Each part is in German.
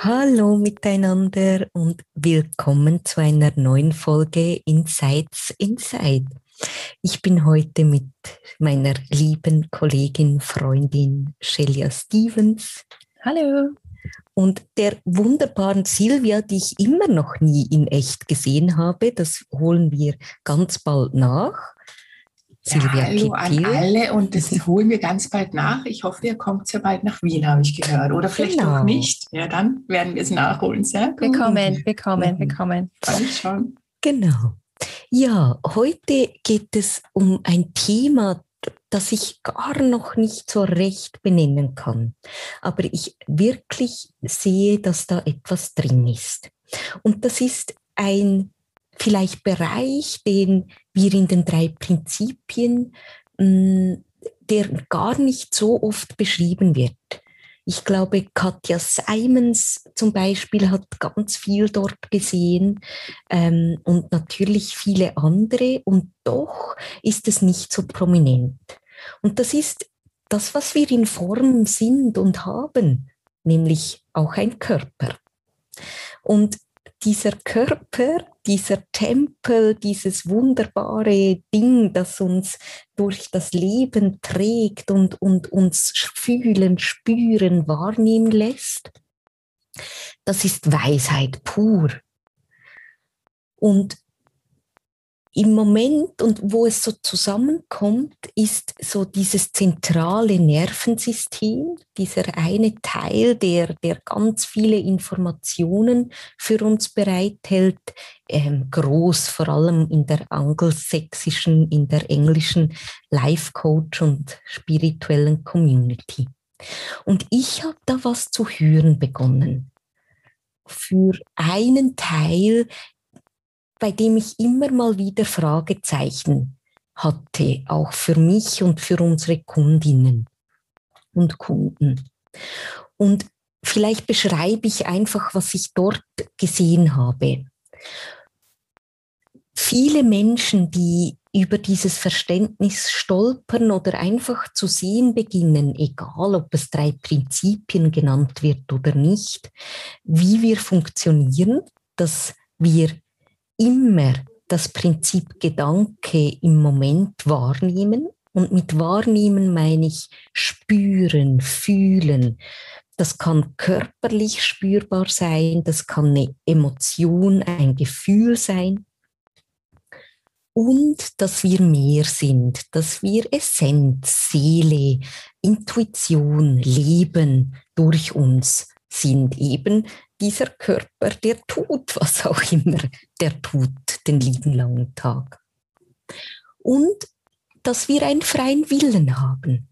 Hallo miteinander und willkommen zu einer neuen Folge Insights Inside. Ich bin heute mit meiner lieben Kollegin, Freundin Shelia Stevens. Hallo. Und der wunderbaren Silvia, die ich immer noch nie in echt gesehen habe, das holen wir ganz bald nach. Silvia Hallo Kittil. an alle und das holen wir ganz bald nach. Ich hoffe, ihr kommt sehr bald nach Wien, habe ich gehört. Oder vielleicht genau. auch nicht. Ja, dann werden wir es nachholen. Sehr gut. Wir kommen, wir kommen, wir kommen. schon. Genau. Ja, heute geht es um ein Thema, das ich gar noch nicht so recht benennen kann. Aber ich wirklich sehe, dass da etwas drin ist. Und das ist ein vielleicht Bereich, den wir in den drei Prinzipien, mm, der gar nicht so oft beschrieben wird. Ich glaube, Katja Simons zum Beispiel hat ganz viel dort gesehen ähm, und natürlich viele andere und doch ist es nicht so prominent. Und das ist das, was wir in Form sind und haben, nämlich auch ein Körper. Und dieser Körper, dieser Tempel, dieses wunderbare Ding, das uns durch das Leben trägt und, und uns fühlen, spüren, wahrnehmen lässt, das ist Weisheit pur. Und im Moment und wo es so zusammenkommt, ist so dieses zentrale Nervensystem, dieser eine Teil, der, der ganz viele Informationen für uns bereithält, ähm, groß, vor allem in der angelsächsischen, in der englischen Life Coach und spirituellen Community. Und ich habe da was zu hören begonnen. Für einen Teil bei dem ich immer mal wieder Fragezeichen hatte, auch für mich und für unsere Kundinnen und Kunden. Und vielleicht beschreibe ich einfach, was ich dort gesehen habe. Viele Menschen, die über dieses Verständnis stolpern oder einfach zu sehen beginnen, egal ob es drei Prinzipien genannt wird oder nicht, wie wir funktionieren, dass wir immer das Prinzip Gedanke im Moment wahrnehmen. Und mit wahrnehmen meine ich spüren, fühlen. Das kann körperlich spürbar sein, das kann eine Emotion, ein Gefühl sein. Und dass wir mehr sind, dass wir Essenz, Seele, Intuition, Leben durch uns sind eben dieser Körper, der tut, was auch immer der tut, den lieben langen Tag. Und dass wir einen freien Willen haben.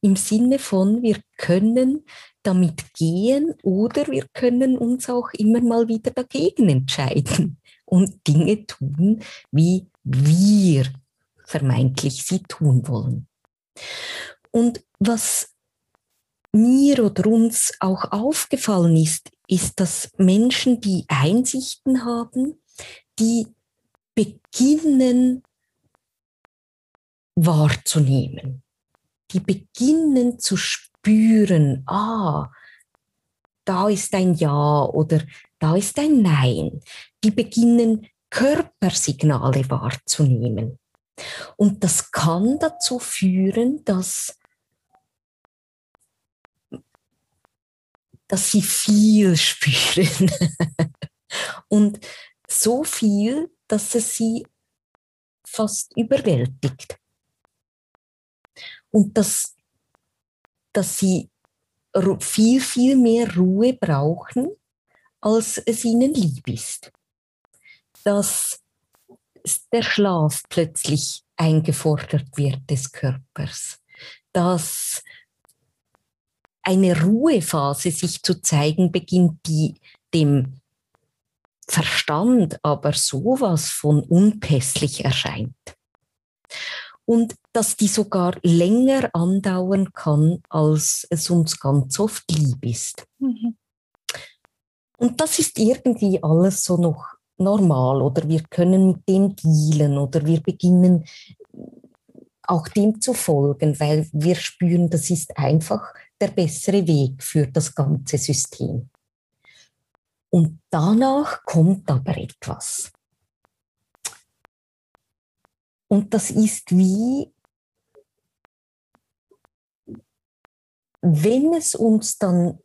Im Sinne von, wir können damit gehen oder wir können uns auch immer mal wieder dagegen entscheiden und Dinge tun, wie wir vermeintlich sie tun wollen. Und was mir oder uns auch aufgefallen ist, ist, dass Menschen, die Einsichten haben, die beginnen wahrzunehmen. Die beginnen zu spüren, ah, da ist ein Ja oder da ist ein Nein. Die beginnen Körpersignale wahrzunehmen. Und das kann dazu führen, dass dass sie viel spüren. und so viel, dass es sie fast überwältigt. Und dass, dass sie viel, viel mehr Ruhe brauchen, als es ihnen lieb ist. Dass der Schlaf plötzlich eingefordert wird des Körpers. Dass eine Ruhephase sich zu zeigen beginnt, die dem Verstand aber sowas von unpässlich erscheint. Und dass die sogar länger andauern kann, als es uns ganz oft lieb ist. Mhm. Und das ist irgendwie alles so noch normal oder wir können mit dem dealen oder wir beginnen auch dem zu folgen, weil wir spüren, das ist einfach der bessere Weg für das ganze System. Und danach kommt aber etwas. Und das ist wie, wenn es uns dann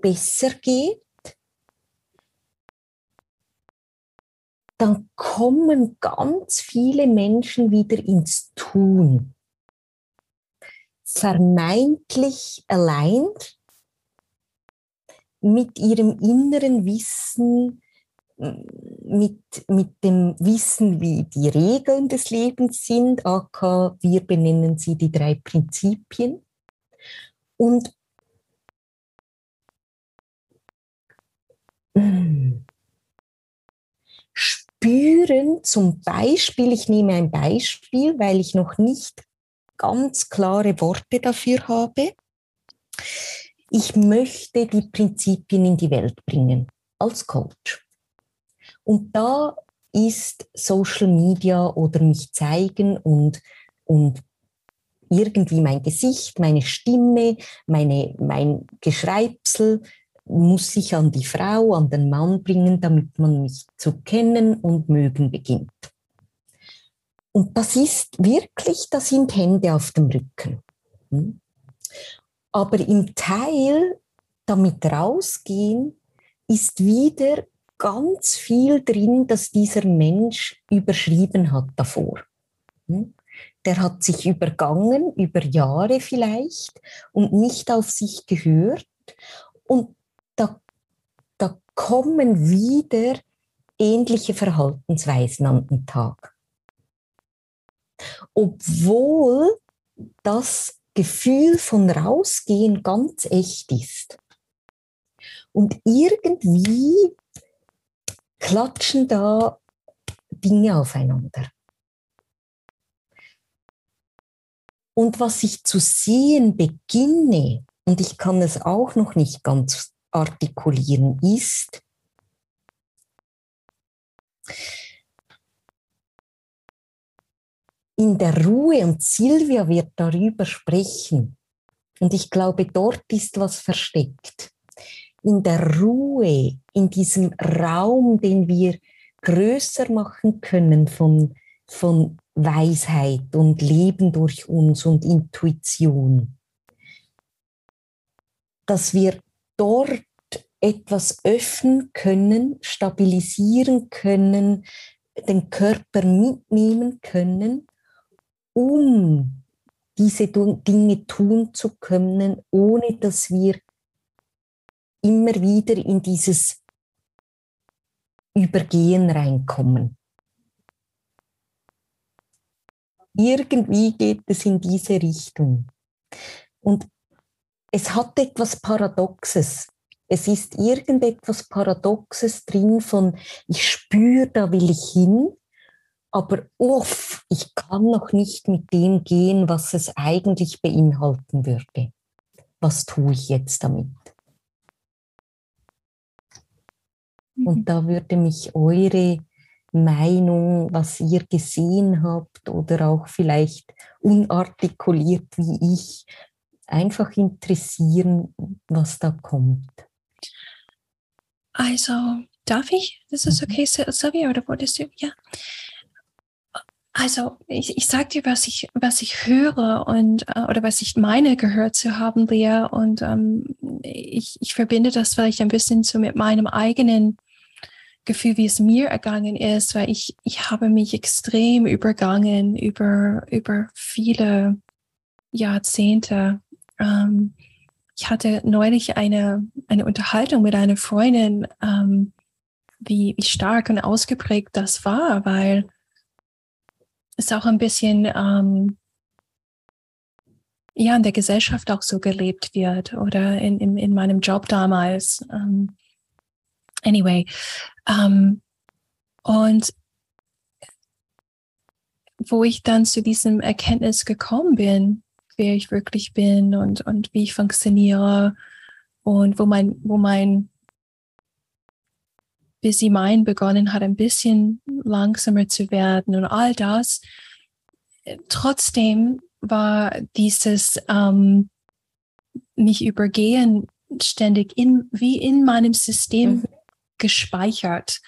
besser geht, dann kommen ganz viele Menschen wieder ins Tun. Vermeintlich allein mit ihrem inneren Wissen, mit, mit dem Wissen, wie die Regeln des Lebens sind, aka wir benennen sie die drei Prinzipien. Und spüren zum Beispiel, ich nehme ein Beispiel, weil ich noch nicht ganz klare Worte dafür habe. Ich möchte die Prinzipien in die Welt bringen als Coach. Und da ist Social Media oder mich zeigen und, und irgendwie mein Gesicht, meine Stimme, meine, mein Geschreibsel, muss ich an die Frau, an den Mann bringen, damit man mich zu kennen und mögen beginnt. Und das ist wirklich, das sind Hände auf dem Rücken. Hm? Aber im Teil damit rausgehen ist wieder ganz viel drin, dass dieser Mensch überschrieben hat davor. Hm? Der hat sich übergangen, über Jahre vielleicht, und nicht auf sich gehört. Und da, da kommen wieder ähnliche Verhaltensweisen an den Tag. Obwohl das Gefühl von rausgehen ganz echt ist. Und irgendwie klatschen da Dinge aufeinander. Und was ich zu sehen beginne, und ich kann es auch noch nicht ganz artikulieren ist, in der Ruhe, und Silvia wird darüber sprechen, und ich glaube, dort ist was versteckt. In der Ruhe, in diesem Raum, den wir größer machen können von, von Weisheit und Leben durch uns und Intuition, dass wir dort etwas öffnen können, stabilisieren können, den Körper mitnehmen können, um diese Dinge tun zu können, ohne dass wir immer wieder in dieses Übergehen reinkommen. Irgendwie geht es in diese Richtung. Und es hat etwas Paradoxes. Es ist irgendetwas Paradoxes drin von, ich spüre, da will ich hin, aber uff, ich kann noch nicht mit dem gehen, was es eigentlich beinhalten würde. Was tue ich jetzt damit? Und mhm. da würde mich eure Meinung, was ihr gesehen habt oder auch vielleicht unartikuliert wie ich, einfach interessieren, was da kommt. Also, darf ich? Das ist mhm. okay, Sylvia, oder wolltest du? Ja. Also, ich, ich sage dir, was ich, was ich höre und äh, oder was ich meine gehört zu haben, Lea. Und ähm, ich, ich verbinde das vielleicht ein bisschen so mit meinem eigenen Gefühl, wie es mir ergangen ist, weil ich, ich habe mich extrem übergangen über, über viele Jahrzehnte ähm, ich hatte neulich eine, eine Unterhaltung mit einer Freundin, ähm, wie, wie stark und ausgeprägt das war, weil es auch ein bisschen, ähm, ja in der Gesellschaft auch so gelebt wird oder in, in, in meinem Job damals. Ähm, anyway, ähm, und wo ich dann zu diesem Erkenntnis gekommen bin, wer ich wirklich bin und, und wie ich funktioniere und wo mein, wo mein Busy Mind begonnen hat, ein bisschen langsamer zu werden und all das. Trotzdem war dieses ähm, mich übergehen ständig in, wie in meinem System mhm. gespeichert.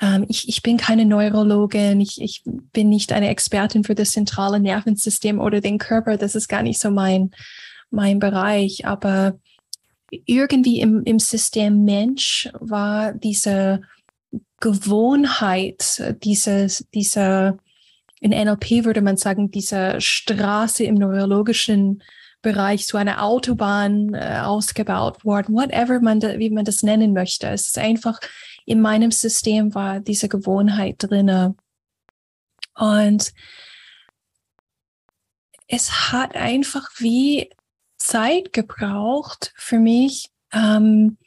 Ähm, ich, ich bin keine Neurologin, ich, ich bin nicht eine Expertin für das zentrale Nervensystem oder den Körper, das ist gar nicht so mein, mein Bereich, aber irgendwie im, im System Mensch war diese Gewohnheit, dieses, dieser, in NLP würde man sagen, diese Straße im neurologischen Bereich, so eine Autobahn äh, ausgebaut worden, whatever man, da, wie man das nennen möchte. Es ist einfach, in meinem System war diese Gewohnheit drinne. Und es hat einfach wie Zeit gebraucht für mich, ähm,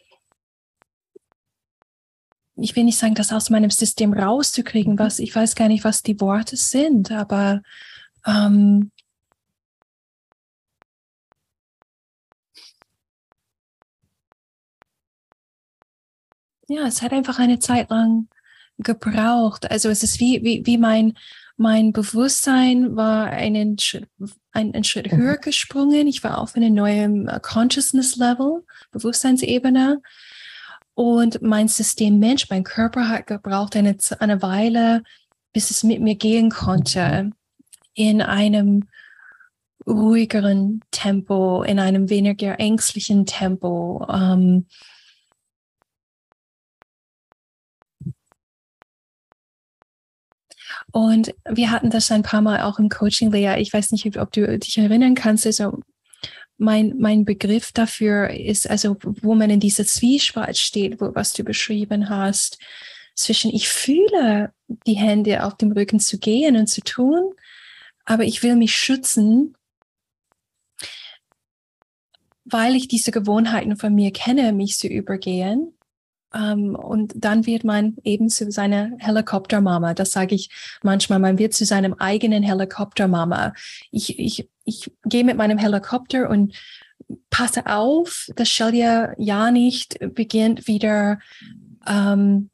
ich will nicht sagen, das aus meinem System rauszukriegen, was ich weiß gar nicht, was die Worte sind, aber ähm, ja, es hat einfach eine Zeit lang gebraucht. Also es ist wie, wie, wie mein, mein Bewusstsein war einen, einen, einen Schritt mhm. höher gesprungen. Ich war auf einem neuen äh, Consciousness Level, Bewusstseinsebene. Und mein System Mensch, mein Körper hat gebraucht eine, eine Weile, bis es mit mir gehen konnte, in einem ruhigeren Tempo, in einem weniger ängstlichen Tempo. Ähm, Und wir hatten das ein paar Mal auch im Coaching, Lea. Ich weiß nicht, ob du dich erinnern kannst. Also mein, mein Begriff dafür ist, also wo man in dieser Zwiespalt steht, wo, was du beschrieben hast, zwischen ich fühle die Hände auf dem Rücken zu gehen und zu tun, aber ich will mich schützen, weil ich diese Gewohnheiten von mir kenne, mich zu übergehen. Um, ähm, und dann wird man eben zu seiner Helikoptermama. Das sage ich manchmal. Man wird zu seinem eigenen Helikoptermama. Ich, ich, ich gehe mit meinem Helikopter und passe auf, dass Shelia ja nicht beginnt wieder um, ähm,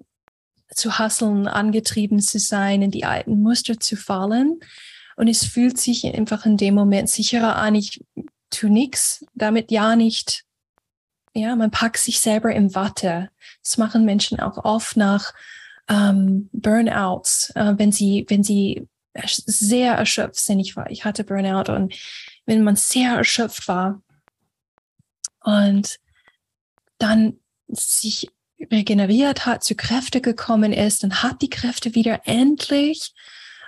zu hasseln, angetrieben zu sein, in die alten Muster zu fallen. Und es fühlt sich einfach in dem Moment sicherer an. Ich tue nichts, damit ja nicht ja, man packt sich selber im Watte. Das machen Menschen auch oft nach ähm, Burnouts, äh, wenn sie, wenn sie sehr erschöpft sind. Ich war, ich hatte Burnout und wenn man sehr erschöpft war und dann sich regeneriert hat, zu Kräfte gekommen ist, dann hat die Kräfte wieder endlich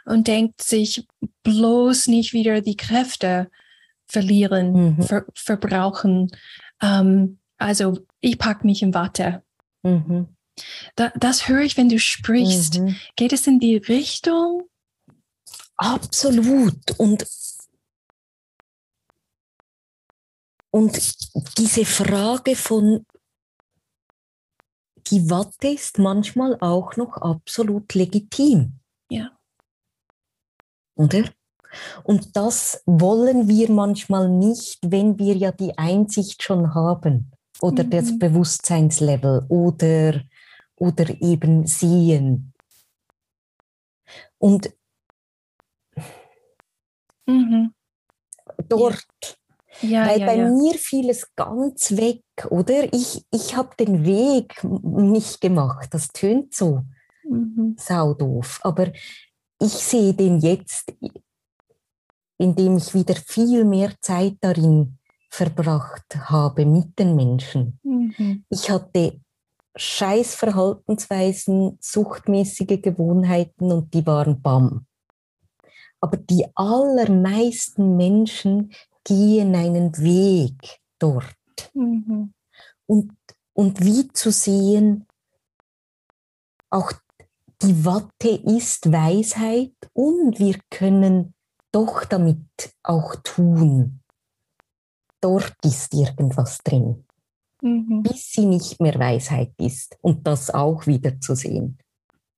und denkt sich bloß nicht wieder die Kräfte verlieren, mhm. ver verbrauchen. Ähm, also ich packe mich in Watte. Mhm. Da, das höre ich, wenn du sprichst. Mhm. Geht es in die Richtung? Absolut. Und, und diese Frage von die Watte ist manchmal auch noch absolut legitim. Ja. Oder? Und das wollen wir manchmal nicht, wenn wir ja die Einsicht schon haben oder mhm. das Bewusstseinslevel oder, oder eben sehen. Und mhm. dort, ja. weil ja, bei ja. mir fiel es ganz weg, oder? Ich, ich habe den Weg nicht gemacht, das tönt so mhm. saudoof, aber ich sehe den jetzt, indem ich wieder viel mehr Zeit darin verbracht habe mit den Menschen. Mhm. Ich hatte scheiß Verhaltensweisen, suchtmäßige Gewohnheiten und die waren bam. Aber die allermeisten Menschen gehen einen Weg dort. Mhm. Und, und wie zu sehen, auch die Watte ist Weisheit und wir können doch damit auch tun dort ist irgendwas drin. Mhm. Bis sie nicht mehr Weisheit ist und das auch wieder zu sehen.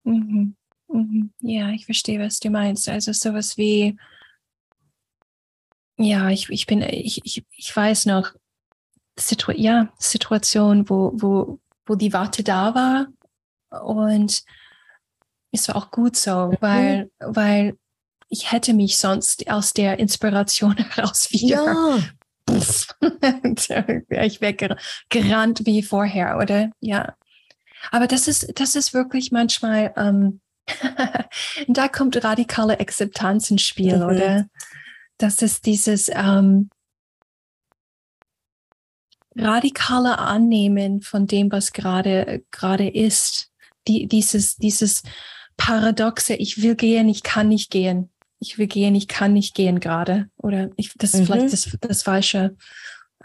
Mhm. Mhm. Ja, ich verstehe, was du meinst. Also sowas wie, ja, ich, ich bin, ich, ich, ich weiß noch, Situ ja, Situation, wo, wo, wo die Warte da war und es war auch gut so, mhm. weil, weil ich hätte mich sonst aus der Inspiration heraus wieder ja. ich wäre gerannt wie vorher, oder? Ja. Aber das ist, das ist wirklich manchmal, ähm, da kommt radikale Akzeptanz ins Spiel, mhm. oder? Das ist dieses ähm, radikale Annehmen von dem, was gerade gerade ist. Die, dieses, dieses Paradoxe, ich will gehen, ich kann nicht gehen. Ich will gehen, ich kann nicht gehen gerade. Oder ich, das ist mhm. vielleicht das, das falsche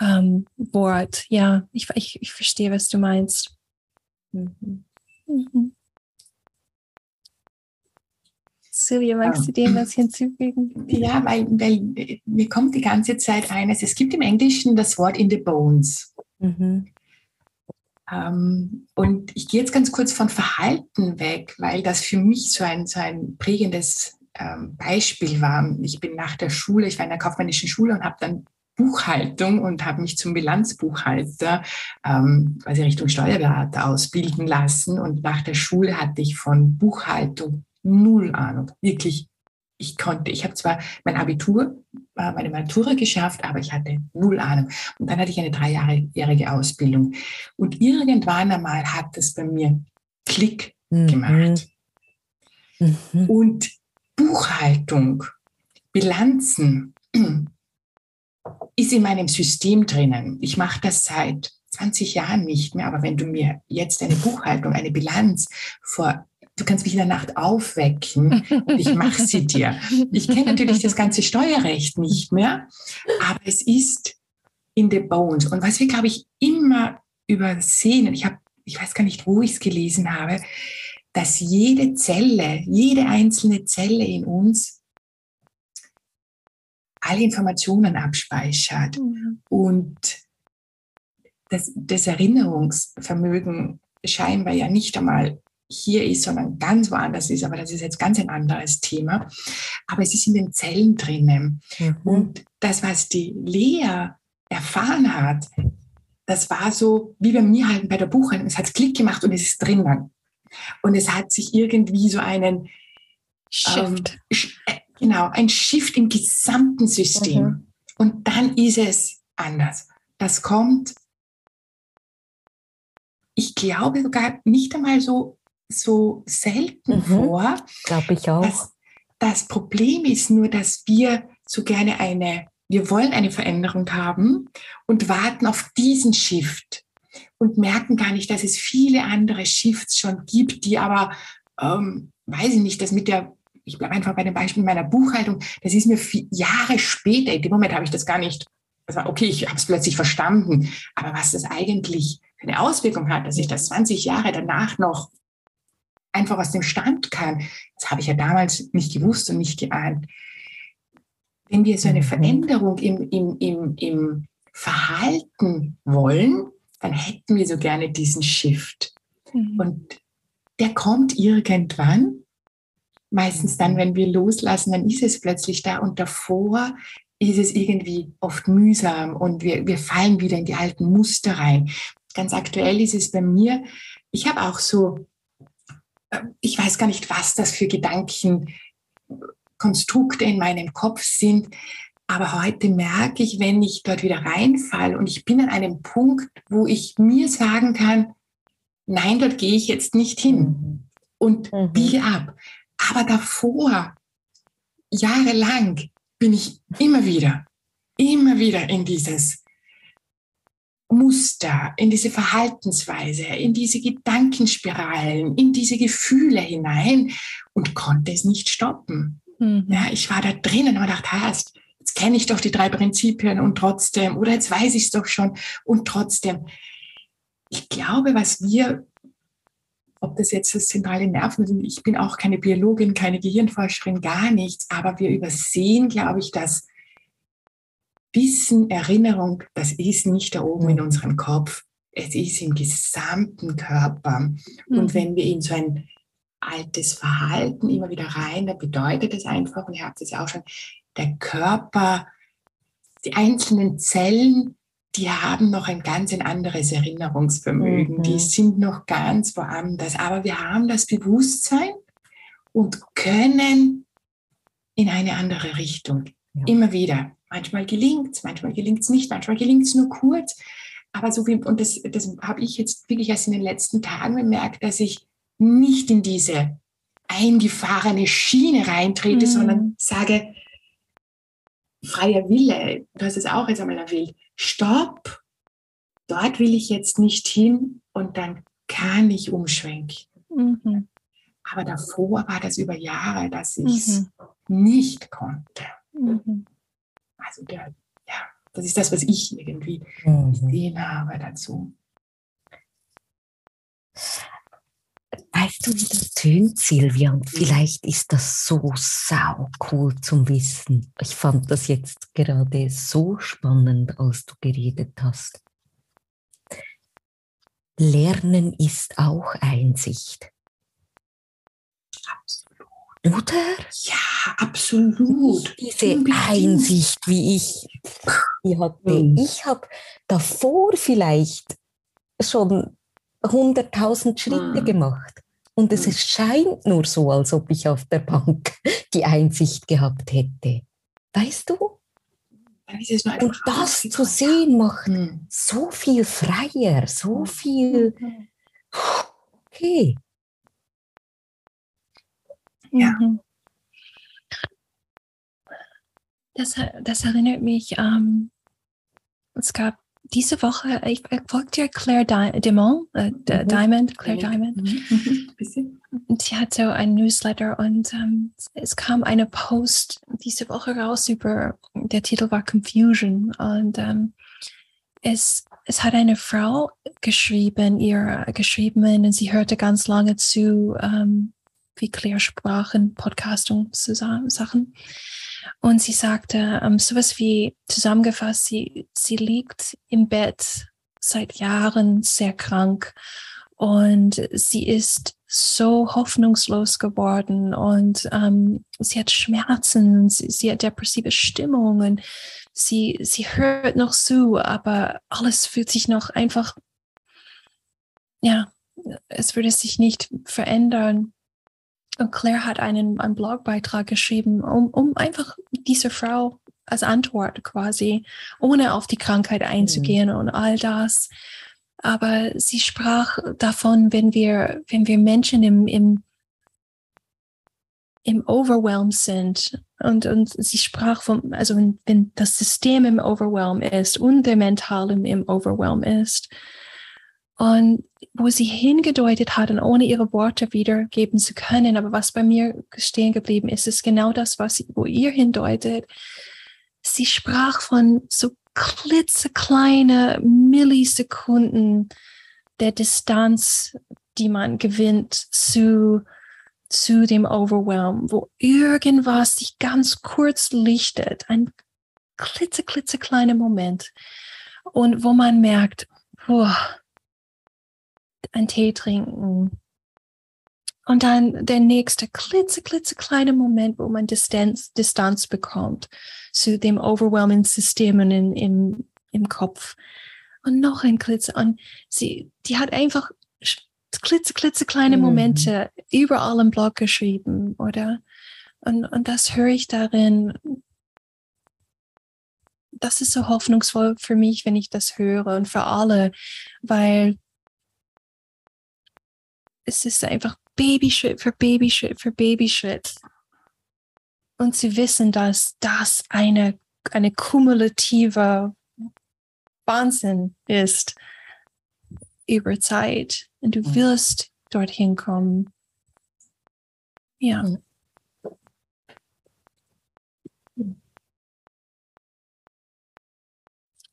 ähm, Wort. Ja, ich, ich, ich verstehe, was du meinst. Mhm. Mhm. Silvia, magst du dem was hinzufügen? Ja, weil, weil mir kommt die ganze Zeit eines, es gibt im Englischen das Wort in the bones. Mhm. Ähm, und ich gehe jetzt ganz kurz von Verhalten weg, weil das für mich so ein, so ein prägendes ähm, Beispiel war. Ich bin nach der Schule, ich war in der kaufmännischen Schule und habe dann Buchhaltung und habe mich zum Bilanzbuchhalter ähm, quasi Richtung Steuerberater ausbilden lassen. Und nach der Schule hatte ich von Buchhaltung null Ahnung. Wirklich, ich konnte, ich habe zwar mein Abitur, äh, meine Matura geschafft, aber ich hatte null Ahnung. Und dann hatte ich eine dreijährige Ausbildung. Und irgendwann einmal hat es bei mir Klick mhm. gemacht. Mhm. Und Buchhaltung, Bilanzen ist in meinem System drinnen. Ich mache das seit 20 Jahren nicht mehr, aber wenn du mir jetzt eine Buchhaltung, eine Bilanz vor du kannst mich in der Nacht aufwecken und ich mache sie dir. Ich kenne natürlich das ganze Steuerrecht nicht mehr, aber es ist in the bones. Und was wir, glaube ich, immer übersehen, und ich habe, ich weiß gar nicht, wo ich es gelesen habe, dass jede Zelle, jede einzelne Zelle in uns alle Informationen abspeichert mhm. und das, das Erinnerungsvermögen scheinbar ja nicht einmal hier ist, sondern ganz woanders ist. Aber das ist jetzt ganz ein anderes Thema. Aber es ist in den Zellen drinnen. Mhm. Und das, was die Lea erfahren hat, das war so wie bei mir halt bei der Buchhaltung. Es hat Klick gemacht und es ist drinnen. Und es hat sich irgendwie so einen Shift. Ähm, äh, genau, ein Shift im gesamten System. Mhm. Und dann ist es anders. Das kommt, ich glaube sogar nicht einmal so so selten mhm. vor. Glaube ich auch. Das, das Problem ist nur, dass wir so gerne eine, wir wollen eine Veränderung haben und warten auf diesen Shift und merken gar nicht, dass es viele andere Shifts schon gibt, die aber, ähm, weiß ich nicht, das mit der, ich bleibe einfach bei dem Beispiel meiner Buchhaltung, das ist mir Jahre später, in dem Moment habe ich das gar nicht, also okay, ich habe es plötzlich verstanden, aber was das eigentlich für eine Auswirkung hat, dass ich das 20 Jahre danach noch einfach aus dem Stand kann. Das habe ich ja damals nicht gewusst und nicht geahnt. Wenn wir so eine mhm. Veränderung im, im, im, im Verhalten wollen, dann hätten wir so gerne diesen Shift. Mhm. Und der kommt irgendwann. Meistens dann, wenn wir loslassen, dann ist es plötzlich da und davor ist es irgendwie oft mühsam und wir, wir fallen wieder in die alten Muster rein. Ganz aktuell ist es bei mir, ich habe auch so ich weiß gar nicht, was das für Gedankenkonstrukte in meinem Kopf sind. Aber heute merke ich, wenn ich dort wieder reinfalle und ich bin an einem Punkt, wo ich mir sagen kann, nein, dort gehe ich jetzt nicht hin und mhm. biege ab. Aber davor, jahrelang, bin ich immer wieder, immer wieder in dieses Muster, in diese Verhaltensweise, in diese Gedankenspiralen, in diese Gefühle hinein und konnte es nicht stoppen. Mhm. Ja, ich war da drinnen und dachte, hast, jetzt kenne ich doch die drei Prinzipien und trotzdem, oder jetzt weiß ich es doch schon und trotzdem. Ich glaube, was wir, ob das jetzt das zentrale Nerven sind, ich bin auch keine Biologin, keine Gehirnforscherin, gar nichts, aber wir übersehen, glaube ich, dass wissen, Erinnerung, das ist nicht da oben in unserem Kopf, es ist im gesamten Körper. Mhm. Und wenn wir in so ein altes Verhalten immer wieder rein, dann bedeutet es einfach, und ihr habt es ja auch schon, der Körper, die einzelnen Zellen, die haben noch ein ganz ein anderes Erinnerungsvermögen, mhm. die sind noch ganz woanders. Aber wir haben das Bewusstsein und können in eine andere Richtung. Ja. Immer wieder. Manchmal gelingt es, manchmal gelingt es nicht, manchmal gelingt es nur kurz. Aber so wie, und das, das habe ich jetzt wirklich erst in den letzten Tagen bemerkt, dass ich nicht in diese eingefahrene Schiene reintrete, mhm. sondern sage, freier Wille, du hast es auch jetzt einmal erwähnt, stopp, dort will ich jetzt nicht hin und dann kann ich umschwenken. Mhm. Aber davor war das über Jahre, dass ich es mhm. nicht konnte. Mhm. Also der, ja, das ist das, was ich irgendwie mhm. gesehen habe dazu. Weißt du, wie das tönt, Silvia? Und vielleicht ist das so sau cool zum Wissen. Ich fand das jetzt gerade so spannend, als du geredet hast. Lernen ist auch Einsicht. Absolut. Oder? Ja, absolut. Diese Unbedingt. Einsicht, wie ich die hatte. Mhm. Ich habe davor vielleicht schon 100.000 Schritte mhm. gemacht. Und es mhm. scheint nur so, als ob ich auf der Bank die Einsicht gehabt hätte. Weißt du? Und das zu sehen macht mhm. so viel freier, so viel. Okay. Ja. Mhm. Das, das erinnert mich, ähm, es gab diese Woche, ich, folgt dir Claire Di Dimond, äh, mhm. Diamond, Claire Diamond. Mhm. Und sie hat so ein Newsletter und ähm, es kam eine Post diese Woche raus über, der Titel war Confusion und ähm, es, es hat eine Frau geschrieben, ihr geschrieben und sie hörte ganz lange zu, ähm, wie Claire sprachen, Podcastung, Sachen. Und sie sagte ähm, sowas wie zusammengefasst, sie, sie liegt im Bett seit Jahren sehr krank und sie ist so hoffnungslos geworden und ähm, sie hat Schmerzen, sie, sie hat depressive Stimmungen, sie, sie hört noch zu, aber alles fühlt sich noch einfach, ja, es würde sich nicht verändern. Und Claire hat einen, einen Blogbeitrag geschrieben, um, um einfach diese Frau als Antwort quasi, ohne auf die Krankheit einzugehen mhm. und all das. Aber sie sprach davon, wenn wir, wenn wir Menschen im, im, im Overwhelm sind und, und sie sprach von, also wenn, wenn das System im Overwhelm ist und der Mental im, im Overwhelm ist, und wo sie hingedeutet hat und ohne ihre Worte wiedergeben zu können, aber was bei mir stehen geblieben ist, ist genau das, was sie, wo ihr hindeutet. Sie sprach von so klitzekleine Millisekunden der Distanz, die man gewinnt zu, zu dem Overwhelm, wo irgendwas sich ganz kurz lichtet, ein klitzeklitzekleiner Moment und wo man merkt, boah, einen Tee trinken. Und dann der nächste klitze, klitze kleine Moment, wo man Distanz, Distanz bekommt zu dem overwhelming Systemen in, im, im Kopf. Und noch ein Klitze. Und sie, die hat einfach klitze, klitze kleine mhm. Momente überall im Blog geschrieben, oder? Und, und das höre ich darin. Das ist so hoffnungsvoll für mich, wenn ich das höre und für alle, weil es ist einfach Babyschritt für Babyschritt für Babyschritt. Und sie wissen, dass das eine, eine kumulative Wahnsinn ist über Zeit. Und du wirst dorthin kommen. Ja.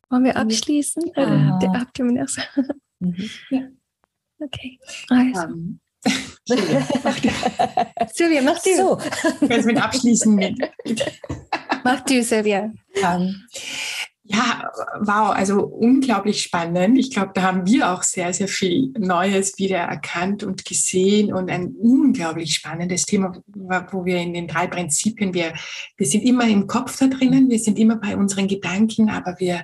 Wollen wir abschließen? Ja. Oder habt ihr noch? Mhm. Ja. Okay. Also. Um, Silvia, mach du. So. Kannst mit abschließen. Mach du, Silvia. Ähm, ja, wow, also unglaublich spannend. Ich glaube, da haben wir auch sehr, sehr viel Neues wieder erkannt und gesehen und ein unglaublich spannendes Thema, wo wir in den drei Prinzipien, wir, wir sind immer im Kopf da drinnen, wir sind immer bei unseren Gedanken, aber wir,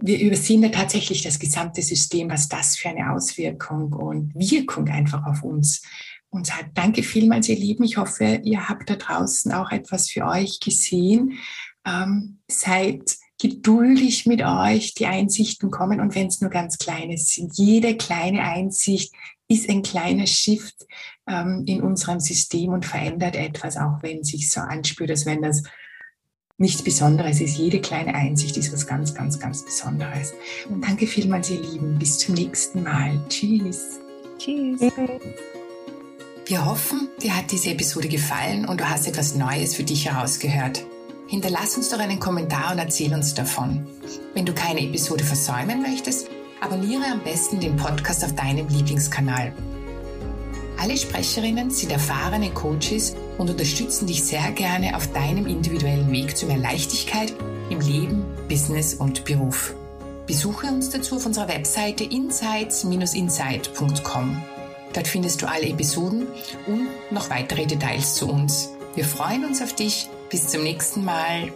wir übersehen da tatsächlich das gesamte System, was das für eine Auswirkung und Wirkung einfach auf uns uns hat. Danke vielmals, ihr Lieben. Ich hoffe, ihr habt da draußen auch etwas für euch gesehen ähm, seid geduldig mit euch, die Einsichten kommen und wenn es nur ganz kleine sind. Jede kleine Einsicht ist ein kleiner Shift ähm, in unserem System und verändert etwas, auch wenn es sich so anspürt, als wenn das nichts Besonderes ist. Jede kleine Einsicht ist was ganz, ganz, ganz Besonderes. Und danke vielmals, ihr Lieben. Bis zum nächsten Mal. Tschüss. Tschüss. Wir hoffen, dir hat diese Episode gefallen und du hast etwas Neues für dich herausgehört. Hinterlass uns doch einen Kommentar und erzähl uns davon. Wenn du keine Episode versäumen möchtest, abonniere am besten den Podcast auf deinem Lieblingskanal. Alle Sprecherinnen sind erfahrene Coaches und unterstützen dich sehr gerne auf deinem individuellen Weg zu mehr Leichtigkeit im Leben, Business und Beruf. Besuche uns dazu auf unserer Webseite insights-insight.com. Dort findest du alle Episoden und noch weitere Details zu uns. Wir freuen uns auf dich bis zum nächsten Mal.